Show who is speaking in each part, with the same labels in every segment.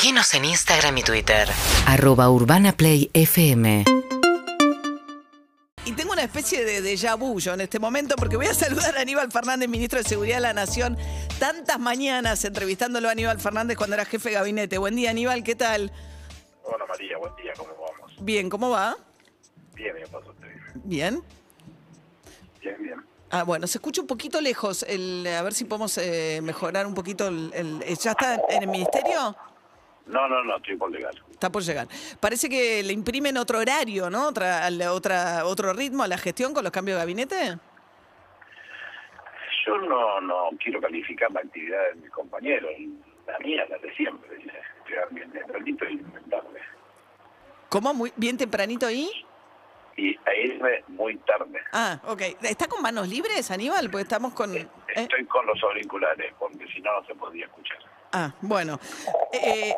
Speaker 1: Seguinos en Instagram y Twitter.
Speaker 2: Arroba Urbana Play FM.
Speaker 3: Y tengo una especie de déjà vu yo en este momento porque voy a saludar a Aníbal Fernández, ministro de Seguridad de la Nación. Tantas mañanas entrevistándolo a Aníbal Fernández cuando era jefe de gabinete. Buen día, Aníbal, ¿qué tal?
Speaker 4: Hola María, buen día, ¿cómo vamos?
Speaker 3: Bien, ¿cómo va?
Speaker 4: Bien, bien, pasó usted.
Speaker 3: Bien.
Speaker 4: Bien, bien.
Speaker 3: Ah, bueno, se escucha un poquito lejos. El, a ver si podemos eh, mejorar un poquito. El, el- ¿Ya está en el ministerio?
Speaker 4: No, no, no, estoy por llegar.
Speaker 3: Está por llegar. Parece que le imprimen otro horario, ¿no? Otra, otra, otro ritmo a la gestión con los cambios de gabinete.
Speaker 4: Yo no, no quiero calificar la actividad de mis compañeros. La mía, la de siempre. Llegar bien tempranito y tarde.
Speaker 3: ¿Cómo? Muy bien tempranito ahí.
Speaker 4: Y a irme muy tarde.
Speaker 3: Ah, ok. ¿Está con manos libres, Aníbal? Porque estamos con... ¿eh?
Speaker 4: Estoy con los auriculares, porque si no, no se podría escuchar.
Speaker 3: Ah, bueno. Eh,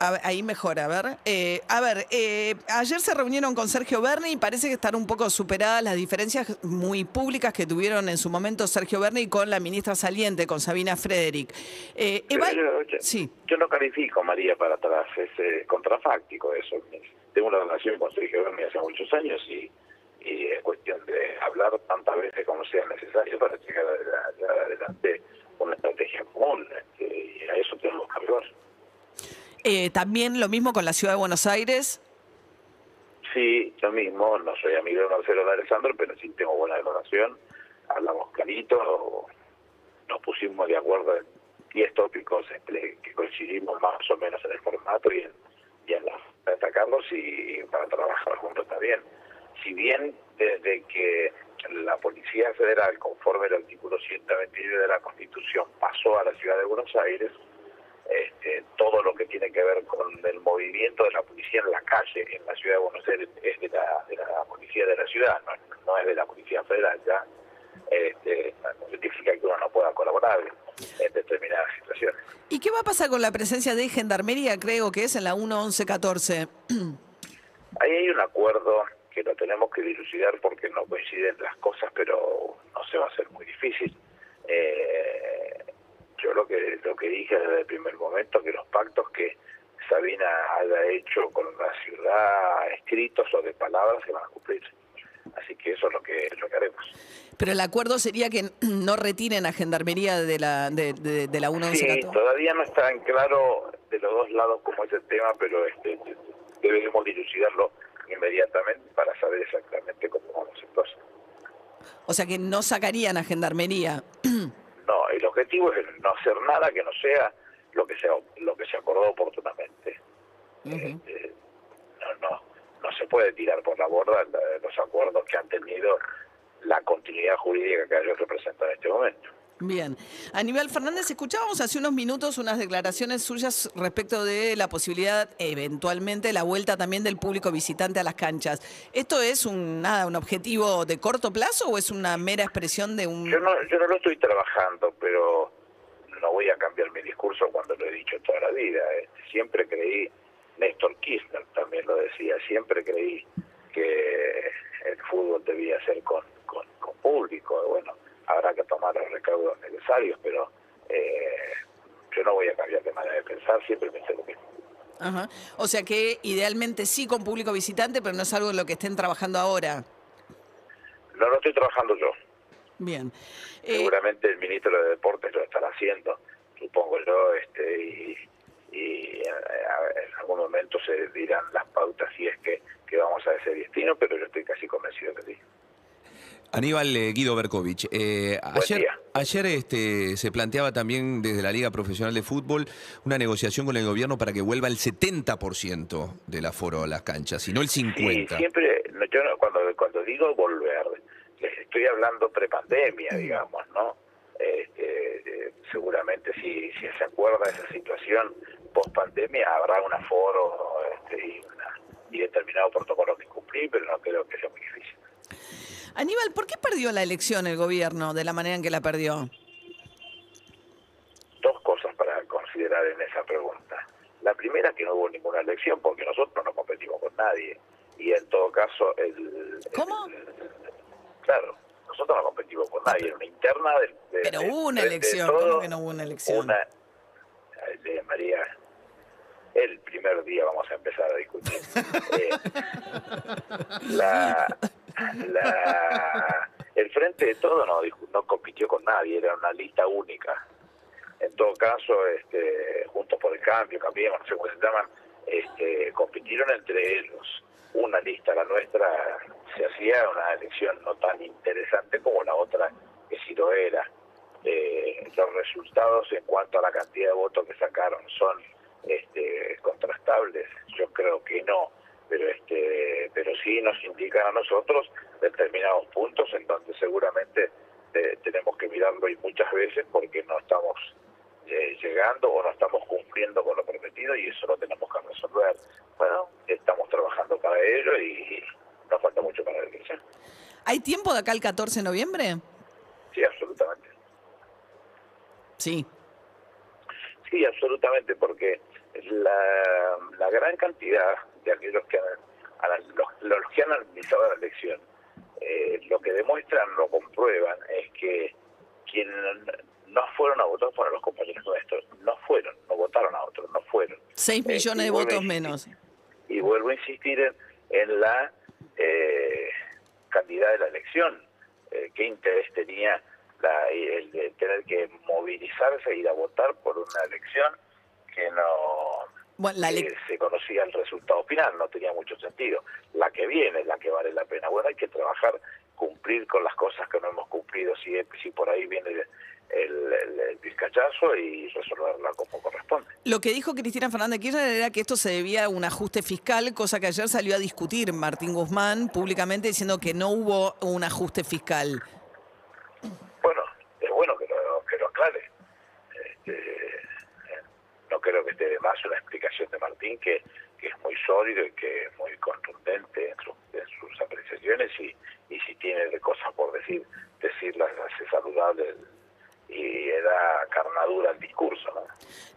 Speaker 3: a ahí mejora, a ver. Eh, a ver, eh, ayer se reunieron con Sergio Berni y parece que están un poco superadas las diferencias muy públicas que tuvieron en su momento Sergio Berni con la ministra saliente, con Sabina Frederick. Eh, Eva-
Speaker 4: yo, yo-
Speaker 3: Sí.
Speaker 4: yo no califico, María, para atrás. Es eh, contrafáctico eso. Tengo una relación con Sergio Berni hace muchos años y, y es cuestión de hablar tantas veces como sea necesario para llegar adelante una estrategia común. este, y a eso tenemos que hablar.
Speaker 3: Eh, también lo mismo con la ciudad de Buenos Aires.
Speaker 4: Sí, yo mismo, no soy amigo de Marcelo de Alessandro, pero sí tengo buena relación. Hablamos clarito, nos pusimos de acuerdo en 10 tópicos que coincidimos más o menos en el formato y en, y en la atacarlos y para trabajar juntos también. Si bien desde que la Policía Federal, conforme el artículo 129 de la Constitución, pasó a la ciudad de Buenos Aires, este, todo lo que tiene que ver con el movimiento de la policía en la calle en la ciudad de Buenos Aires es de la, de la policía de la ciudad, no, no es de la policía federal ya. Este, no significa que uno no pueda colaborar en, determinadas situaciones.
Speaker 3: ¿Y qué va a pasar con la presencia de Gendarmería, creo que es en la 1114?
Speaker 4: Ahí hay un acuerdo que lo tenemos que dilucidar porque no coinciden las cosas, pero no se va a hacer muy difícil. Eh, yo lo que lo que dije desde el primer momento que los pactos que Sabina haya hecho con la ciudad, escritos o de palabras, se van a cumplir. Así que eso es lo que, lo que haremos.
Speaker 3: Pero el acuerdo sería que no retiren a Gendarmería de la, de, de- de la
Speaker 4: Sí,
Speaker 3: 1114.
Speaker 4: todavía no está en claro de los dos lados cómo es el tema, pero este, debemos dilucidarlo inmediatamente para saber exactamente cómo vamos entonces.
Speaker 3: O sea que no sacarían a Gendarmería.
Speaker 4: Objetivo es no hacer nada que no sea lo que se lo que se acordó oportunamente. Este, no, no, no se puede tirar por la borda los acuerdos que han tenido la continuidad jurídica que ellos representan en este momento.
Speaker 3: Bien. Aníbal Fernández, escuchábamos hace unos minutos unas declaraciones suyas respecto de la posibilidad, eventualmente, la vuelta también del público visitante a las canchas. ¿Esto es un, nada, un objetivo de corto plazo o es una mera expresión de un...
Speaker 4: Yo no, yo no lo estoy trabajando, pero no voy a cambiar mi discurso cuando lo he dicho toda la vida. eh. Siempre creí, Néstor Kirchner también lo decía, siempre creí que el fútbol debía ser con, con, con público. Bueno, habrá que tomar los recaudos necesarios, pero eh, yo no voy a cambiar de manera de pensar, siempre pensé lo mismo.
Speaker 3: Ajá. O sea que idealmente sí con público visitante, pero no es algo en lo que estén trabajando ahora.
Speaker 4: No lo estoy trabajando yo.
Speaker 3: Bien. Eh,
Speaker 4: seguramente el ministro de Deportes lo estará haciendo, supongo yo, este, y, y, eh, en algún momento se dirán las pautas si es que, que vamos a ese destino, pero yo estoy casi convencido que sí.
Speaker 5: Aníbal eh, Guido Berkovich, eh, ayer, ayer este, se planteaba también desde la Liga Profesional de Fútbol una negociación con el gobierno para que vuelva el 70% del aforo a las canchas y no el 50%.
Speaker 4: Sí, siempre, no, yo no- cuando, cuando digo volver, les estoy hablando prepandemia, digamos, ¿no? Este, seguramente si, si se acuerda esa situación post pandemia habrá un aforo este, y, una- y determinado protocolo que cumplir, pero no creo que sea muy difícil.
Speaker 3: Aníbal, ¿por qué perdió la elección el gobierno de la manera en que la perdió?
Speaker 4: dos cosas para considerar en esa pregunta. La primera que no hubo ninguna elección porque nosotros no competimos con nadie y en todo caso el
Speaker 3: ¿Cómo?
Speaker 4: el- claro nosotros no competimos con nadie en una interna del, de-
Speaker 3: Pero
Speaker 4: de-
Speaker 3: hubo una
Speaker 4: de
Speaker 3: elección,
Speaker 4: todo,
Speaker 3: ¿cómo que no hubo una elección?
Speaker 4: una- de María, el primer día vamos a empezar a discutir. Eh, la, la- el Frente de Todo no, no compitió con nadie, era una lista única. En todo caso, este, Juntos por el Cambio, Cambiemos, se llaman, este, compitieron entre ellos. Una lista, la nuestra, se hacía una elección no tan interesante como la otra, que sí lo era. Eh, los resultados en cuanto a la cantidad de votos que sacaron son este, contrastables. Yo creo que no, pero este, pero sí nos indican a nosotros determinados puntos en donde seguramente eh, tenemos que mirarlo y muchas veces porque no estamos eh, llegando o no estamos cumpliendo con lo prometido y eso lo tenemos que resolver. Bueno, estamos trabajando para ello y nos falta mucho para realizar.
Speaker 3: ¿Hay tiempo de acá al 14 de noviembre?
Speaker 4: Sí, absolutamente.
Speaker 3: Sí.
Speaker 4: Sí, absolutamente, porque la, la gran cantidad de aquellos que han, los, los que han analizado la elección, eh, lo que demuestran, lo comprueban, es que quienes no fueron a votar fueron los compañeros nuestros, no fueron, no votaron a otros, no fueron.
Speaker 3: 6
Speaker 4: Eh,
Speaker 3: millones de votos
Speaker 4: insistir-
Speaker 3: menos.
Speaker 4: Y vuelvo a insistir en, en la eh, cantidad de la elección. Eh, ¿Qué interés tenía la- el de tener que movilizarse e ir a votar por una elección que no
Speaker 3: Bueno, la ele-
Speaker 4: se conocía el resultado final? No tenía mucho sentido. La que viene es la que vale la pena. Bueno, hay que trabajar, cumplir con las cosas que no hemos cumplido, si, si por ahí viene el, el, el- y resolverla como corresponde.
Speaker 3: Lo que dijo Cristina Fernández de Kirchner era que esto se debía a un ajuste fiscal, cosa que ayer salió a discutir Martín Guzmán públicamente diciendo que no hubo un ajuste fiscal.
Speaker 4: Bueno, es bueno que lo, que lo aclare. Este, eh, no creo que esté de más una explicación de Martín que, que es muy sólido y que es muy contundente en, en sus apreciaciones y, y si tiene de cosas por decir, decirlas hace saludable y da carnadura al discurso. ¿no?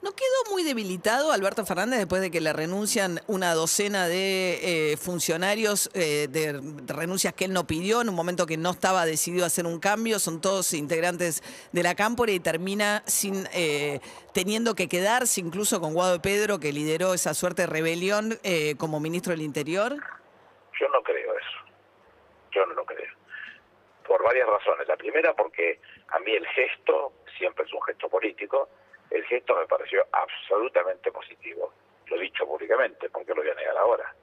Speaker 3: ¿No quedó muy debilitado Alberto Fernández después de que le renuncian una docena de eh, funcionarios, eh, de renuncias que él no pidió en un momento que no estaba decidido a hacer un cambio? Son todos integrantes de la Cámpora y termina sin eh, teniendo que quedarse incluso con Guado Pedro, que lideró esa suerte de rebelión eh, como ministro del Interior.
Speaker 4: Yo no creo eso. Yo no lo creo. Por varias razones. La primera porque a mí el gesto, siempre es un gesto político, el gesto me pareció absolutamente positivo. Lo he dicho públicamente, porque lo voy a negar ahora.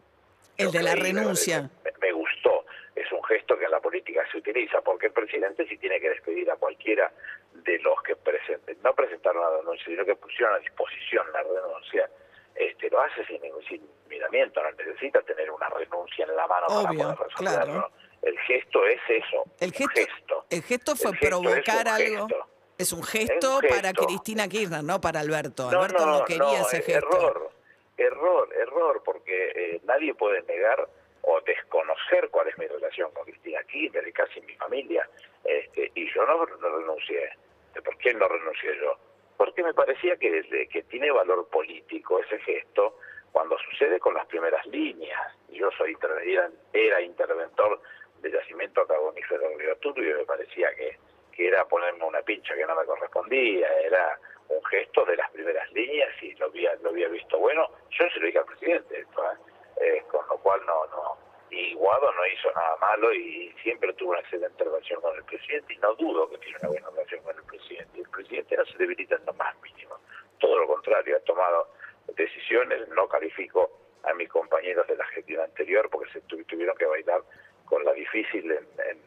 Speaker 3: El
Speaker 4: Yo
Speaker 3: de la renuncia.
Speaker 4: Me, me gustó. Es un gesto que en la política se utiliza, porque el presidente si tiene que despedir a cualquiera de los que presenten, no presentaron la renuncia, sino que pusieron a disposición la renuncia, este, lo hace sin, ningún- sin miramiento, no necesita tener una renuncia en la mano
Speaker 3: Obvio,
Speaker 4: para poder resolverlo.
Speaker 3: claro.
Speaker 4: El gesto es eso,
Speaker 3: El gesto,
Speaker 4: gesto.
Speaker 3: el gesto fue
Speaker 4: El gesto
Speaker 3: provocar algo.
Speaker 4: gesto.
Speaker 3: Es un gesto
Speaker 4: Es un
Speaker 3: para. Cristina Kirchner, no para Alberto.
Speaker 4: No,
Speaker 3: Alberto no, quería
Speaker 4: no,
Speaker 3: ese
Speaker 4: eh,
Speaker 3: gesto.
Speaker 4: Error, error, error, porque eh, nadie puede negar o desconocer cuál es mi relación con Cristina Kirchner y casi mi familia. Este, y yo no, renuncié. ¿Por qué no renuncié yo? Porque me parecía que, desde que tiene valor político ese gesto cuando sucede con las primeras líneas. Yo soy era interventor de yacimiento carbonífero de Río Turbio me parecía que, que era ponerme una pincha que no me correspondía, era un gesto de las primeras líneas y lo había, lo había visto bueno. Yo se lo dije al presidente, esto, ¿eh? Eh, con lo cual no, no. Y Guado no hizo nada malo y siempre tuvo una excelente relación con el presidente y no dudo que tiene una buena relación con el presidente. Y el presidente no se debilita en lo más mínimo. Todo lo contrario, ha tomado decisiones, no califico a mis compañeros de la gestión anterior porque se tu- tuvieron que bailar con la difícil en, en,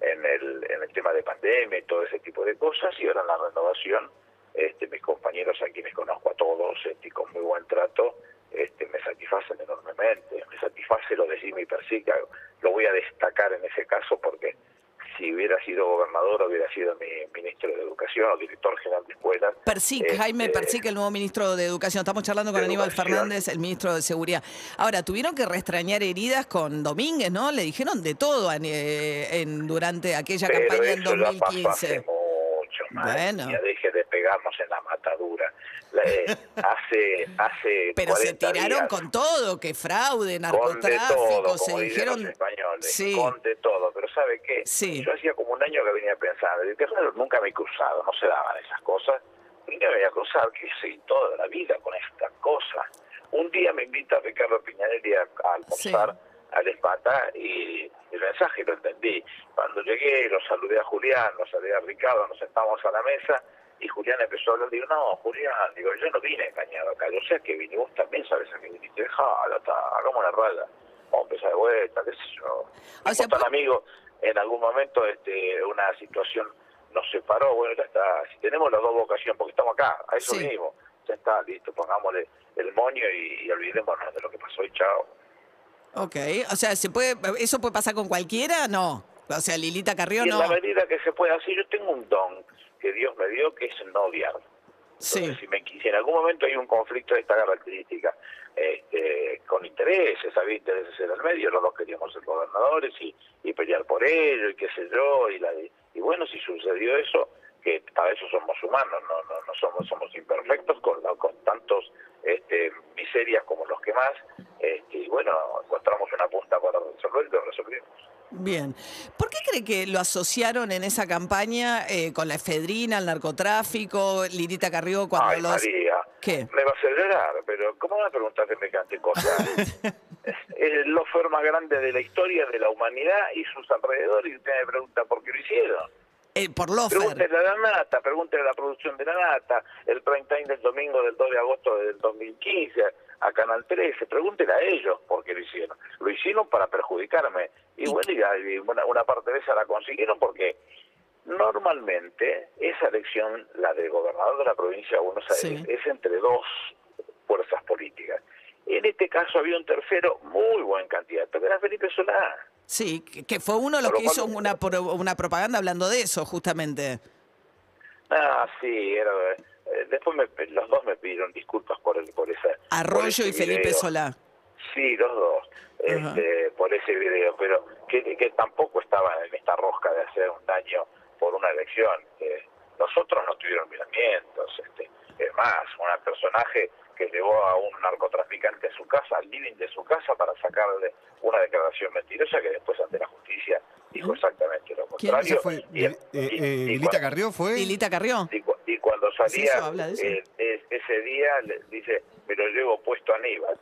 Speaker 4: en el, en el tema de pandemia y todo ese tipo de cosas y ahora en la renovación este, mis compañeros a quienes conozco a todos este, y con muy buen trato este, me satisfacen enormemente, me satisface lo de Jimmy Persica, lo voy a destacar en ese caso porque si hubiera sido gobernador hubiera sido mi de Educación o director general de escuelas.
Speaker 3: Persic,
Speaker 4: Este,
Speaker 3: Jaime Persic, el nuevo ministro de Educación. Estamos charlando con Aníbal
Speaker 4: Educación.
Speaker 3: Fernández, el ministro de Seguridad. Ahora, tuvieron que restrañar heridas con Domínguez, ¿no? Le dijeron de todo en, eh, en- durante aquella
Speaker 4: Pero
Speaker 3: campaña en
Speaker 4: eso ya pasó hace
Speaker 3: 2015.
Speaker 4: mucho más.
Speaker 3: Bueno.
Speaker 4: Ya deje de pegarnos en la matadura. La- eh, hace, hace
Speaker 3: Pero se
Speaker 4: 40
Speaker 3: tiraron
Speaker 4: días,
Speaker 3: con todo, que fraude,
Speaker 4: con de
Speaker 3: narcotráfico,
Speaker 4: todo,
Speaker 3: se
Speaker 4: como dicen los
Speaker 3: dijeron...
Speaker 4: españoles,
Speaker 3: Sí.
Speaker 4: con de todo. ¿Sabe qué?
Speaker 3: Sí.
Speaker 4: Yo hacía como un año que venía pensando, que raro, nunca me he cruzado, no se daban esas cosas. vine a Veracruzar, que seguí toda la vida con esta cosa. Un día me invita Ricardo Piñanelli a, a almorzar al Espata y el mensaje lo entendí. Cuando llegué, lo saludé a Julián, lo saludé a Ricardo, nos sentamos a la mesa y Julián empezó a hablar. Digo, no, Julián, digo, yo no vine engañado acá, yo sé que vine, vos también sabes a qué viniste, dejala, hagamos una raya. Vamos a empezar de vuelta, qué sé yo.
Speaker 3: O sea,
Speaker 4: tan amigos, en algún momento este, una situación nos separó, bueno, ya está, si tenemos las dos vocaciones, porque estamos acá, a eso
Speaker 3: Sí.
Speaker 4: mismo, ya está, listo, pongámosle el moño y, y olvidémonos de lo que pasó y chao.
Speaker 3: Ok, o sea, ¿se puede, ¿eso puede pasar con cualquiera? No. O sea, Lilita Carrió
Speaker 4: Y en
Speaker 3: no.
Speaker 4: la medida que se pueda hacer, yo tengo un don que Dios me dio, que es no odiar.
Speaker 3: Sí.
Speaker 4: Entonces, si, me, si en algún momento hay un conflicto de esta característica, este, con intereses, había intereses en el medio, los dos queríamos ser gobernadores y, y pelear por ello, y qué sé yo, y, la, y bueno, si sucedió eso, que para eso somos humanos, no, no, no somos, somos imperfectos con, con tantos este, miserias como los que más, este, y bueno, encontramos una punta para resolver y lo resolvimos.
Speaker 3: Bien. ¿Por qué cree que lo asociaron en esa campaña eh, con la efedrina, el narcotráfico, Lilita Carrió cuando
Speaker 4: Ay,
Speaker 3: los...
Speaker 4: María,
Speaker 3: ¿Qué?
Speaker 4: me va a llorar, pero ¿cómo me preguntas semejante cosa? el lofer más grande de la historia de la humanidad y sus alrededores, y usted me pregunta por qué lo hicieron.
Speaker 3: Eh, por Lofer.
Speaker 4: Pregúntele a la nata, pregúntele a la producción de la nata, el prime time del domingo del 2 de agosto del 2015, a Canal 13, pregúntele a ellos por qué lo hicieron. Lo hicieron para perjudicarme. Y bueno, y, una, una parte de esa la consiguieron porque normalmente esa elección, la del gobernador de la provincia de Buenos Aires,
Speaker 3: Sí.
Speaker 4: es entre dos fuerzas políticas. En este caso había un tercero muy buen candidato, que era Felipe Solá.
Speaker 3: Sí, que, fue uno de los que hizo una, pro- una propaganda hablando de eso, justamente.
Speaker 4: Ah, sí, era, después me- los dos me pidieron disculpas por el, por esa
Speaker 3: Arroyo y Felipe
Speaker 4: video.
Speaker 3: Solá.
Speaker 4: Sí, los dos, este, por ese video, pero que, que tampoco estaban en esta rosca de hacer un daño por una elección. Eh, nosotros no tuvieron miramientos, este, es más, un personaje que llevó a un narcotraficante a su casa, al living de su casa, para sacarle una declaración mentirosa que después ante la justicia dijo exactamente lo
Speaker 3: ¿Quién?
Speaker 4: contrario.
Speaker 6: ¿Esa fue
Speaker 4: Y-
Speaker 6: eh,
Speaker 4: y-
Speaker 6: eh,
Speaker 4: y
Speaker 6: Lilita
Speaker 4: cuando-
Speaker 6: Carrió? ¿Fue?
Speaker 3: Lilita Carrió.
Speaker 4: y, cu- y cuando salía eh, es- ese día le dice me lo llevo puesto a Aníbal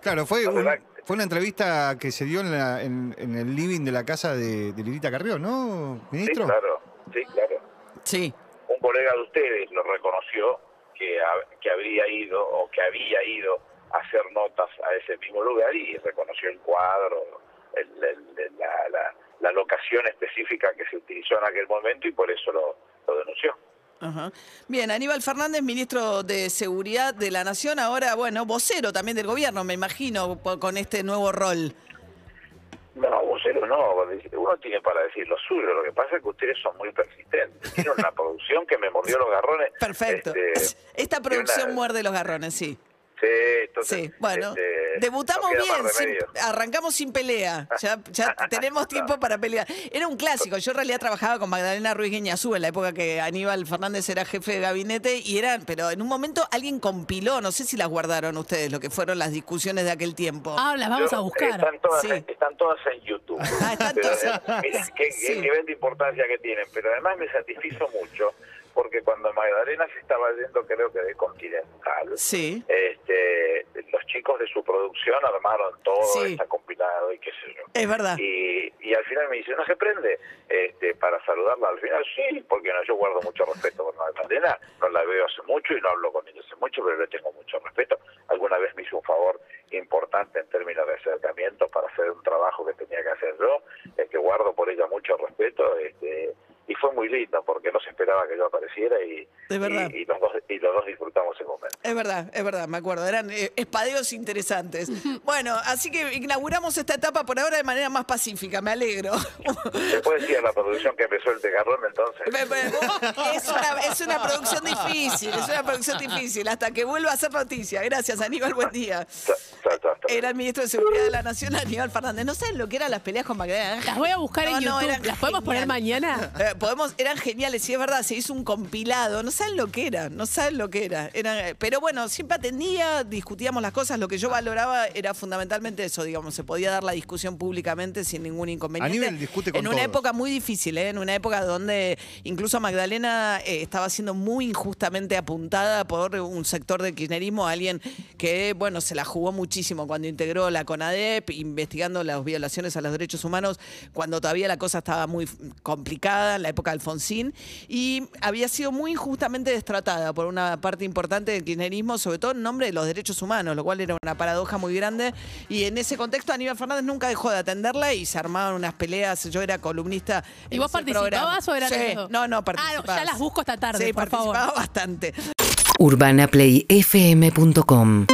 Speaker 6: Claro, fue, un- fue una entrevista que se dio en, la- en- en el living de la casa de, de Lilita Carrió, ¿no, ministro?
Speaker 4: sí claro sí claro
Speaker 3: Sí.
Speaker 4: un colega de ustedes lo reconoció que ha- que habría ido o que había ido a hacer notas a ese mismo lugar y reconoció el cuadro el- el- el- la, la- la locación específica que se utilizó en aquel momento y por eso lo, lo denunció
Speaker 3: Ajá. Bien, Aníbal Fernández, ministro de Seguridad de la Nación, ahora, bueno, vocero también del gobierno, me imagino, con este nuevo rol.
Speaker 4: No, vocero no, uno tiene para decir lo suyo, lo que pasa es que ustedes son muy persistentes. Tienen una producción que me mordió los garrones.
Speaker 3: Perfecto.
Speaker 4: este,
Speaker 3: Esta producción
Speaker 4: una-
Speaker 3: muerde los garrones, sí.
Speaker 4: Sí, entonces,
Speaker 3: Sí, bueno,
Speaker 4: este,
Speaker 3: debutamos
Speaker 4: no
Speaker 3: bien, sin- arrancamos sin pelea, ya, ya tenemos tiempo para pelear. Era un clásico, yo en realidad trabajaba con Magdalena Ruiz Guiñazú en la época que Aníbal Fernández era jefe de gabinete y eran, pero en un momento alguien compiló, no sé si las guardaron ustedes, lo que fueron las discusiones de aquel tiempo.
Speaker 7: Ah, las vamos
Speaker 4: Yo-
Speaker 7: a buscar.
Speaker 4: Están todas,
Speaker 3: Sí.
Speaker 4: están todas en YouTube.
Speaker 3: Ah, están
Speaker 4: Pero,
Speaker 3: todas en-
Speaker 4: eh, mira, qué, qué
Speaker 3: Sí.
Speaker 4: nivel de importancia que tienen. Pero además me satisfizo mucho porque cuando Magdalena se estaba yendo, creo que de Continental,
Speaker 3: Sí.
Speaker 4: este, los chicos de su producción armaron todo,
Speaker 3: Sí.
Speaker 4: está compilado y qué sé yo.
Speaker 3: Es verdad.
Speaker 4: Y, y al final me dice, ¿no se prende? Este, para saludarla al final, sí, porque no, yo guardo mucho respeto por Magdalena, no la veo hace mucho y no hablo con ella hace mucho, pero le tengo mucho respeto. Alguna vez me hizo un favor importante en términos de acercamiento para hacer un trabajo que tenía que hacer yo, eh, que guardo por ella mucho respeto, este, y fue muy lindo porque no se esperaba que yo apareciera y,
Speaker 3: De verdad.
Speaker 4: y, y los, dos, y los dos disfrutamos el momento.
Speaker 3: Es verdad, es verdad, me acuerdo. Eran eh, espadeos interesantes. Bueno, así que inauguramos esta etapa por ahora de manera más pacífica, me alegro.
Speaker 4: ¿Se puede decir a la producción que empezó el tegarrón entonces?
Speaker 3: Es una, es una producción difícil, es una producción difícil, hasta que vuelva a ser noticia. Gracias, Aníbal, buen día.
Speaker 4: Chao, chao,
Speaker 3: Era el ministro de Seguridad de la Nación, Aníbal Fernández. No saben lo que eran las peleas con Magdalena.
Speaker 7: Las voy a buscar en
Speaker 3: No, no,
Speaker 7: YouTube.
Speaker 3: eran
Speaker 7: ¿Las podemos poner mañana?
Speaker 3: Eh, podemos, eran geniales, sí es verdad, se hizo un compilado, no saben lo que era, no saben lo que era. Era- pero bueno, siempre atendía, discutíamos las cosas, lo que yo valoraba era fundamentalmente eso, digamos, se podía dar la discusión públicamente sin ningún inconveniente.
Speaker 6: Aníbal discute con
Speaker 3: En una
Speaker 6: todos.
Speaker 3: época muy difícil, ¿eh? en una época donde incluso Magdalena eh, estaba siendo muy injustamente apuntada por un sector del kirchnerismo, alguien que, bueno, se la jugó muchísimo cuando integró la CONADEP, investigando las violaciones a los derechos humanos, cuando todavía la cosa estaba muy complicada, en la época de Alfonsín, y había sido muy injustamente destratada por una parte importante del kirchnerismo, sobre todo en nombre de los derechos humanos, lo cual era una paradoja muy grande, y en ese contexto Aníbal Fernández nunca dejó de atenderla y se armaban unas peleas, yo era columnista.
Speaker 7: ¿Y
Speaker 3: en
Speaker 7: vos
Speaker 3: ese
Speaker 7: participabas
Speaker 3: programa.
Speaker 7: o eran
Speaker 3: Sí? No, no,
Speaker 7: Ah,
Speaker 3: participaba.
Speaker 7: ya las busco esta tarde,
Speaker 3: Sí,
Speaker 7: por favor.
Speaker 3: participaba bastante.
Speaker 2: urbanaplayfm.com